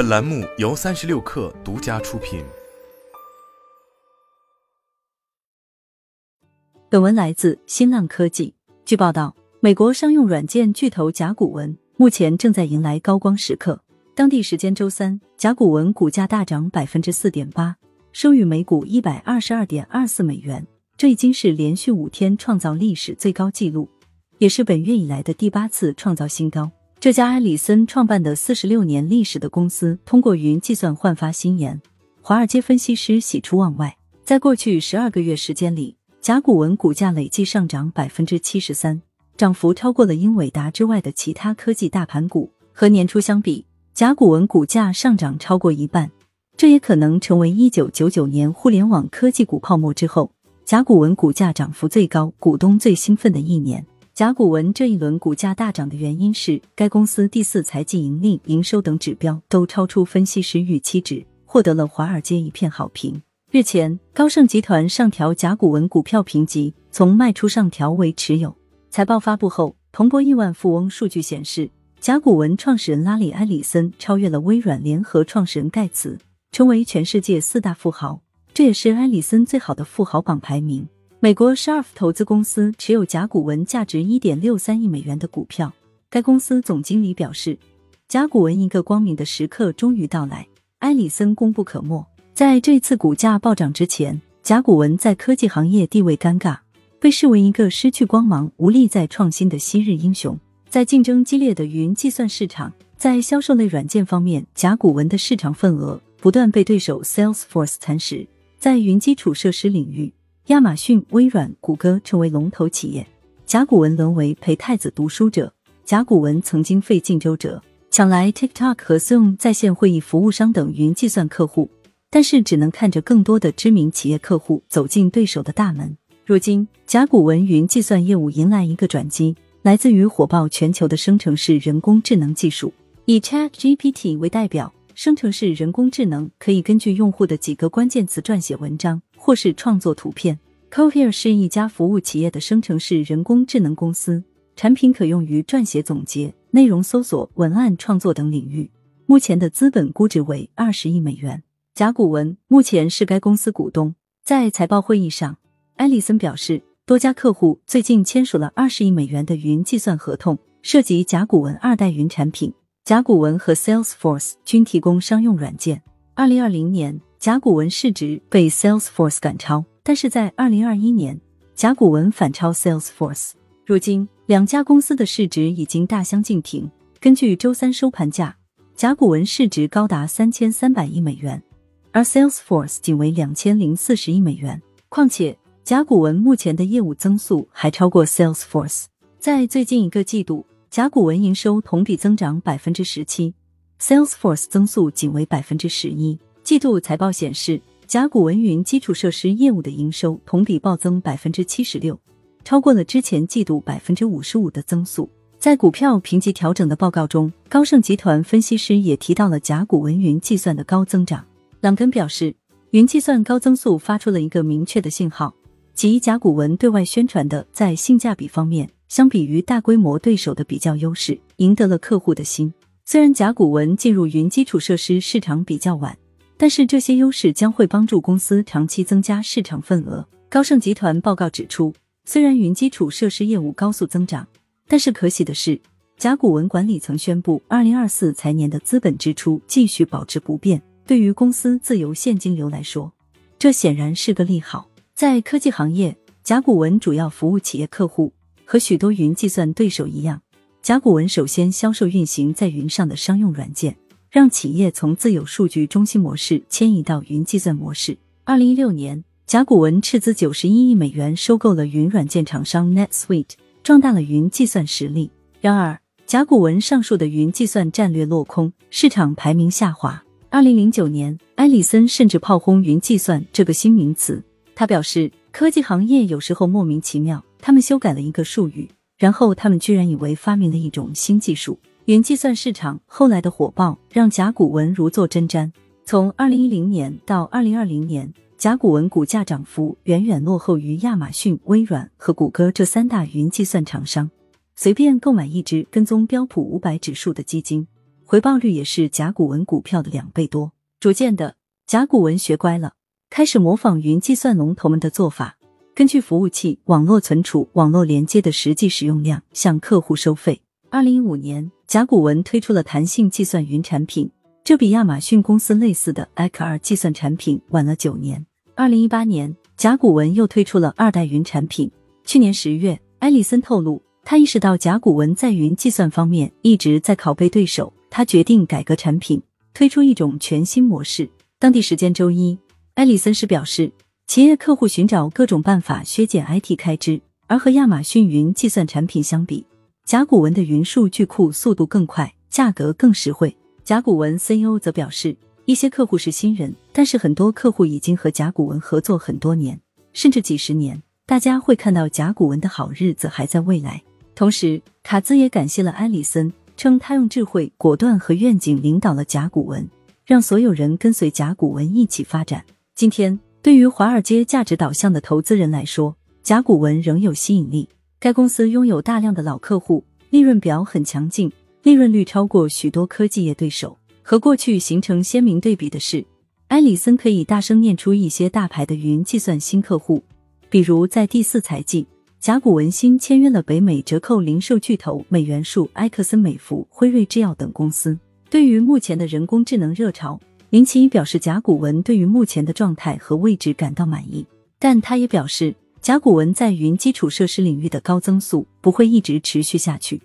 本栏目由三十六氪独家出品。本文来自新浪科技。据报道，美国商用软件巨头甲骨文目前正在迎来高光时刻。当地时间周三，甲骨文股价大涨百分之四点八，收于每股一百二十二点二四美元，这已经是连续五天创造历史最高纪录，也是本月以来的第八次创造新高。这家埃里森创办的四十六年历史的公司，通过云计算焕发新颜，华尔街分析师喜出望外。在过去十二个月时间里，甲骨文股价累计上涨百分之七十三，涨幅超过了英伟达之外的其他科技大盘股。和年初相比，甲骨文股价上涨超过一半，这也可能成为一九九九年互联网科技股泡沫之后，甲骨文股价涨幅最高、股东最兴奋的一年。甲骨文这一轮股价大涨的原因是，该公司第四财季盈利、营收等指标都超出分析师预期值，获得了华尔街一片好评。日前，高盛集团上调甲骨文股票评级，从卖出上调为持有。财报发布后，彭博亿万富翁数据显示，甲骨文创始人拉里·埃里森超越了微软联合创始人盖茨，成为全世界四大富豪，这也是埃里森最好的富豪榜排名。美国 Sharf 投资公司持有甲骨文价值一点六三亿美元的股票。该公司总经理表示，甲骨文一个光明的时刻终于到来，埃里森功不可没。在这次股价暴涨之前，甲骨文在科技行业地位尴尬，被视为一个失去光芒、无力再创新的昔日英雄。在竞争激烈的云计算市场，在销售类软件方面，甲骨文的市场份额不断被对手 Salesforce 蚕食。在云基础设施领域，亚马逊、微软、谷歌成为龙头企业，甲骨文沦为陪太子读书者。甲骨文曾经费尽周折抢来 TikTok 和 Zoom 在线会议服务商等云计算客户，但是只能看着更多的知名企业客户走进对手的大门。如今，甲骨文云计算业务迎来一个转机，来自于火爆全球的生成式人工智能技术。以 Chat GPT 为代表，生成式人工智能可以根据用户的几个关键词撰写文章。或是创作图片。Cohere 是一家服务企业的生成式人工智能公司，产品可用于撰写总结、内容搜索、文案创作等领域。目前的资本估值为二十亿美元。甲骨文目前是该公司股东。在财报会议上，埃里森表示，多家客户最近签署了二十亿美元的云计算合同，涉及甲骨文二代云产品。甲骨文和 Salesforce 均提供商用软件。二零二零年。甲骨文市值被 Salesforce 赶超，但是在二零二一年，甲骨文反超 Salesforce。如今，两家公司的市值已经大相径庭。根据周三收盘价，甲骨文市值高达三千三百亿美元，而 Salesforce 仅为两千零四十亿美元。况且，甲骨文目前的业务增速还超过 Salesforce。在最近一个季度，甲骨文营收同比增长百分之十七，Salesforce 增速仅为百分之十一。季度财报显示，甲骨文云基础设施业务的营收同比暴增百分之七十六，超过了之前季度百分之五十五的增速。在股票评级调整的报告中，高盛集团分析师也提到了甲骨文云计算的高增长。朗根表示，云计算高增速发出了一个明确的信号，即甲骨文对外宣传的在性价比方面，相比于大规模对手的比较优势，赢得了客户的心。虽然甲骨文进入云基础设施市场比较晚。但是这些优势将会帮助公司长期增加市场份额。高盛集团报告指出，虽然云基础设施业务高速增长，但是可喜的是，甲骨文管理层宣布，二零二四财年的资本支出继续保持不变。对于公司自由现金流来说，这显然是个利好。在科技行业，甲骨文主要服务企业客户，和许多云计算对手一样，甲骨文首先销售运行在云上的商用软件。让企业从自有数据中心模式迁移到云计算模式。二零一六年，甲骨文斥资九十一亿美元收购了云软件厂商 NetSuite，壮大了云计算实力。然而，甲骨文上述的云计算战略落空，市场排名下滑。二零零九年，埃里森甚至炮轰云计算这个新名词。他表示，科技行业有时候莫名其妙，他们修改了一个术语，然后他们居然以为发明了一种新技术。云计算市场后来的火爆让甲骨文如坐针毡。从二零一零年到二零二零年，甲骨文股价涨幅远远落后于亚马逊、微软和谷歌这三大云计算厂商。随便购买一只跟踪标普五百指数的基金，回报率也是甲骨文股票的两倍多。逐渐的，甲骨文学乖了，开始模仿云计算龙头们的做法，根据服务器、网络存储、网络连接的实际使用量向客户收费。二零一五年，甲骨文推出了弹性计算云产品，这比亚马逊公司类似的 X2 计算产品晚了九年。二零一八年，甲骨文又推出了二代云产品。去年十月，埃里森透露，他意识到甲骨文在云计算方面一直在拷贝对手，他决定改革产品，推出一种全新模式。当地时间周一，埃里森是表示，企业客户寻找各种办法削减 IT 开支，而和亚马逊云计算产品相比。甲骨文的云数据库速度更快，价格更实惠。甲骨文 CEO 则表示，一些客户是新人，但是很多客户已经和甲骨文合作很多年，甚至几十年。大家会看到甲骨文的好日子还在未来。同时，卡兹也感谢了埃里森，称他用智慧、果断和愿景领导了甲骨文，让所有人跟随甲骨文一起发展。今天，对于华尔街价值导向的投资人来说，甲骨文仍有吸引力。该公司拥有大量的老客户，利润表很强劲，利润率超过许多科技业对手。和过去形成鲜明对比的是，埃里森可以大声念出一些大牌的云计算新客户，比如在第四财季，甲骨文新签约了北美折扣零售巨头美元数、埃克森美孚、辉瑞制药等公司。对于目前的人工智能热潮，林奇表示，甲骨文对于目前的状态和位置感到满意，但他也表示。甲骨文在云基础设施领域的高增速不会一直持续下去。